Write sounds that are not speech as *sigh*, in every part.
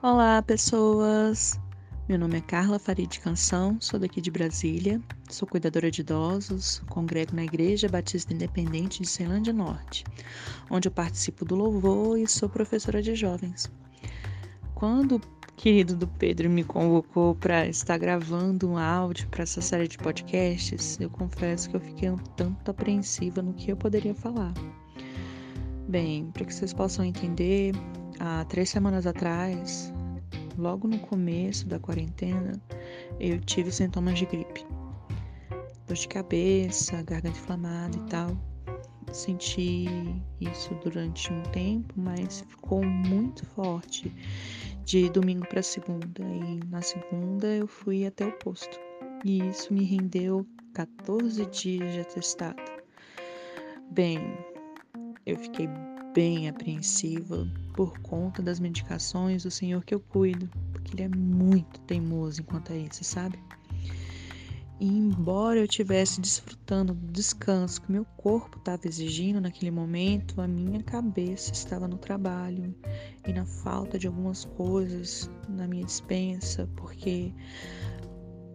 Olá, pessoas! Meu nome é Carla Farid Canção, sou daqui de Brasília, sou cuidadora de idosos, congrego na Igreja Batista Independente de Ceilândia Norte, onde eu participo do louvor e sou professora de jovens. Quando o querido do Pedro me convocou para estar gravando um áudio para essa série de podcasts, eu confesso que eu fiquei um tanto apreensiva no que eu poderia falar. Bem, para que vocês possam entender, há três semanas atrás, logo no começo da quarentena, eu tive sintomas de gripe. Dor de cabeça, garganta inflamada e tal. Senti isso durante um tempo, mas ficou muito forte de domingo para segunda. E na segunda eu fui até o posto. E isso me rendeu 14 dias de atestado. Bem, eu fiquei bem apreensiva por conta das medicações do Senhor que eu cuido, porque Ele é muito teimoso enquanto a isso, sabe? E embora eu estivesse desfrutando do descanso que meu corpo estava exigindo naquele momento, a minha cabeça estava no trabalho e na falta de algumas coisas na minha dispensa, porque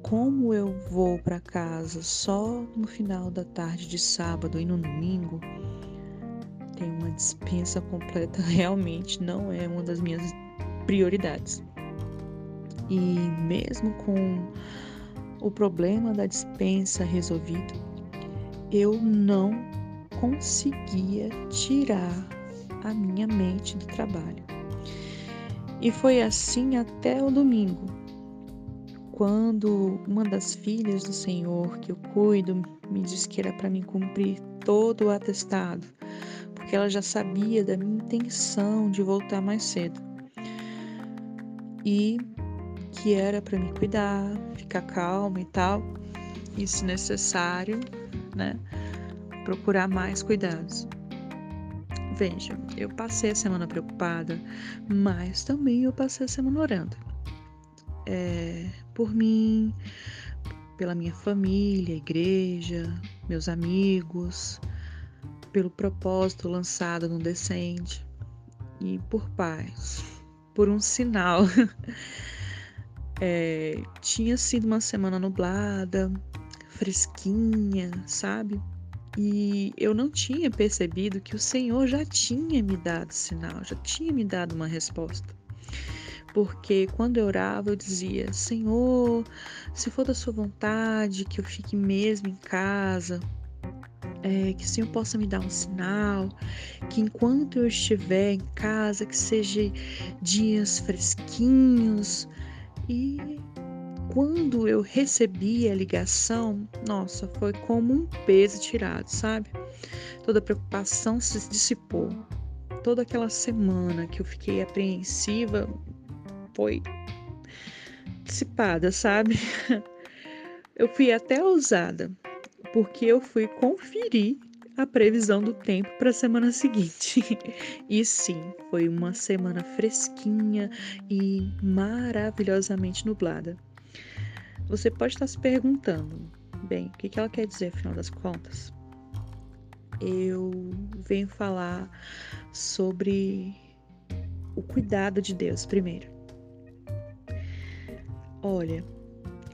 como eu vou para casa só no final da tarde de sábado e no domingo, dispensa completa *laughs* realmente não é uma das minhas prioridades. E mesmo com o problema da dispensa resolvido, eu não conseguia tirar a minha mente do trabalho. E foi assim até o domingo, quando uma das filhas do Senhor que eu cuido me disse que era para mim cumprir todo o atestado porque ela já sabia da minha intenção de voltar mais cedo. E que era para me cuidar, ficar calma e tal, e se necessário, né, procurar mais cuidados. Veja, eu passei a semana preocupada, mas também eu passei a semana orando. É, por mim, pela minha família, igreja, meus amigos, pelo propósito lançado no Descende e por paz, por um sinal. *laughs* É, tinha sido uma semana nublada, fresquinha, sabe? E eu não tinha percebido que o Senhor já tinha me dado sinal, já tinha me dado uma resposta. Porque quando eu orava, eu dizia: Senhor, se for da Sua vontade, que eu fique mesmo em casa, é, que o Senhor possa me dar um sinal, que enquanto eu estiver em casa, que seja dias fresquinhos. E quando eu recebi a ligação, nossa, foi como um peso tirado, sabe? Toda preocupação se dissipou. Toda aquela semana que eu fiquei apreensiva foi dissipada, sabe? *laughs* Eu fui até ousada porque eu fui conferir a previsão do tempo para a semana seguinte. *laughs* e sim, foi uma semana fresquinha e maravilhosamente nublada. Você pode estar se perguntando, bem, o que ela quer dizer afinal das contas? Eu venho falar sobre o cuidado de Deus primeiro. Olha,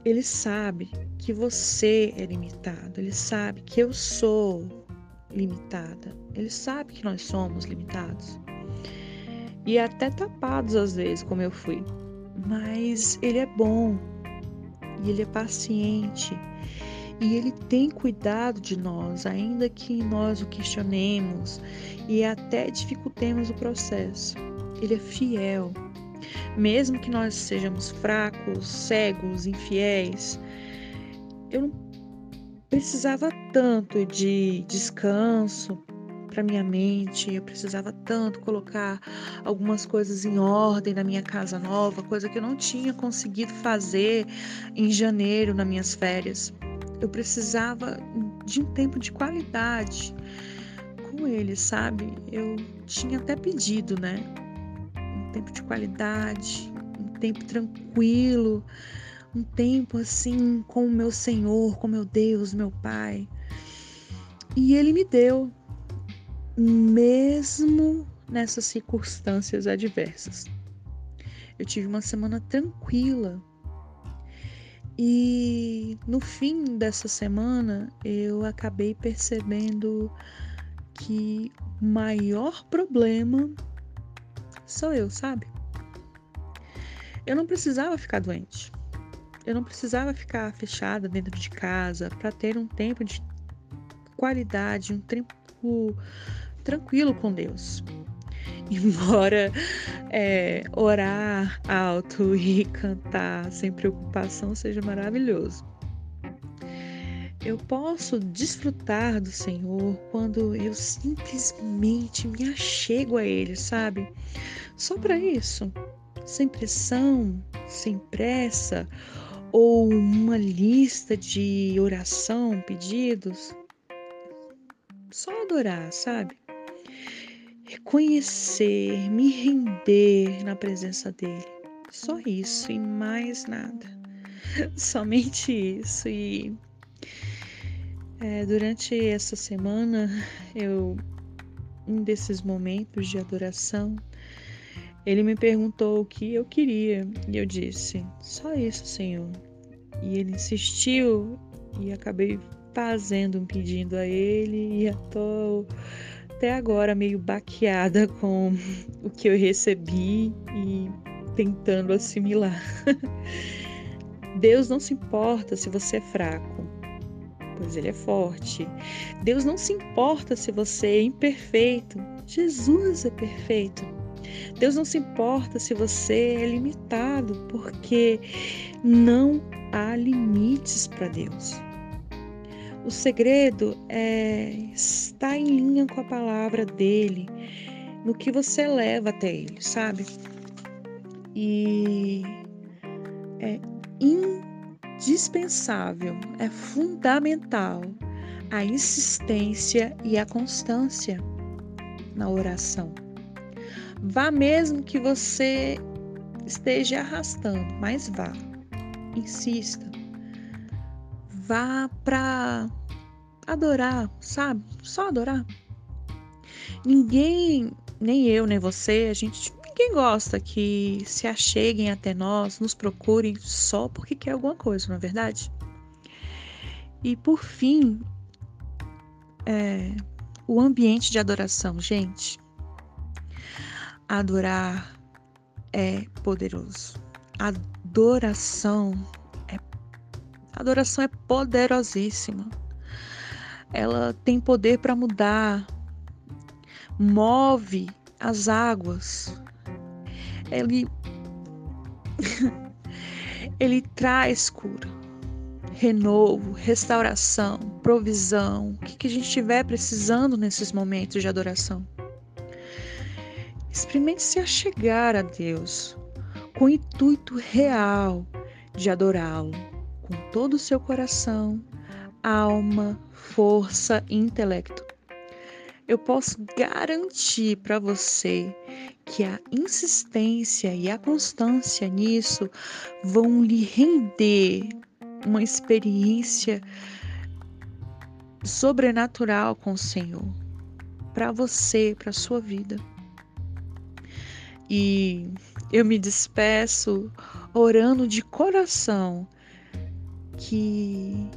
ele sabe que você é limitado, ele sabe que eu sou limitada, ele sabe que nós somos limitados. E até tapados às vezes, como eu fui. Mas ele é bom, e ele é paciente, e ele tem cuidado de nós, ainda que nós o questionemos e até dificultemos o processo. Ele é fiel. Mesmo que nós sejamos fracos, cegos, infiéis, eu não precisava tanto de descanso para minha mente, eu precisava tanto colocar algumas coisas em ordem na minha casa nova, coisa que eu não tinha conseguido fazer em janeiro nas minhas férias. Eu precisava de um tempo de qualidade com ele, sabe? Eu tinha até pedido, né? Tempo de qualidade, um tempo tranquilo um tempo assim com o meu Senhor, com meu Deus, meu Pai. E Ele me deu, mesmo nessas circunstâncias adversas. eu tive uma semana tranquila. E no fim dessa semana eu acabei percebendo que o maior problema sou eu, sabe? Eu não precisava ficar doente. Eu não precisava ficar fechada dentro de casa para ter um tempo de qualidade, um tempo tranquilo com Deus. *laughs* Embora é, orar alto e cantar sem preocupação seja maravilhoso. Eu posso desfrutar do Senhor quando eu simplesmente me achego a Ele, sabe? Só para isso, sem pressão, sem pressa, ou uma lista de oração, pedidos. Só adorar, sabe? Reconhecer, me render na presença dele. Só isso e mais nada. *laughs* Somente isso. E é, durante essa semana, eu, um desses momentos de adoração, ele me perguntou o que eu queria e eu disse: só isso, Senhor. E ele insistiu e acabei fazendo um pedido a ele e estou até agora meio baqueada *laughs* com o que eu recebi e tentando assimilar. *laughs* Deus não se importa se você é fraco, pois Ele é forte. Deus não se importa se você é imperfeito, Jesus é perfeito. Deus não se importa se você é limitado, porque não há limites para Deus. O segredo é estar em linha com a palavra dele, no que você leva até ele, sabe? E é indispensável, é fundamental a insistência e a constância na oração. Vá mesmo que você esteja arrastando, mas vá. Insista. Vá para adorar, sabe? Só adorar. Ninguém, nem eu, nem você, a gente ninguém gosta que se acheguem até nós, nos procurem só porque quer alguma coisa, não é verdade? E por fim, é, o ambiente de adoração, gente. Adorar é poderoso. Adoração é adoração é poderosíssima. Ela tem poder para mudar, move as águas. Ele *laughs* ele traz cura, renovo, restauração, provisão, o que, que a gente estiver precisando nesses momentos de adoração. Experimente se achegar a Deus com o intuito real de adorá-lo com todo o seu coração, alma, força e intelecto. Eu posso garantir para você que a insistência e a constância nisso vão lhe render uma experiência sobrenatural com o Senhor para você, para sua vida. E eu me despeço orando de coração que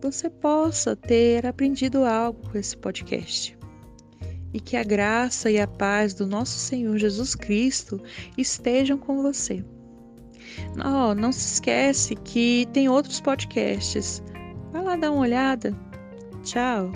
você possa ter aprendido algo com esse podcast e que a graça e a paz do nosso Senhor Jesus Cristo estejam com você. Não, não se esquece que tem outros podcasts. Vai lá dar uma olhada. Tchau.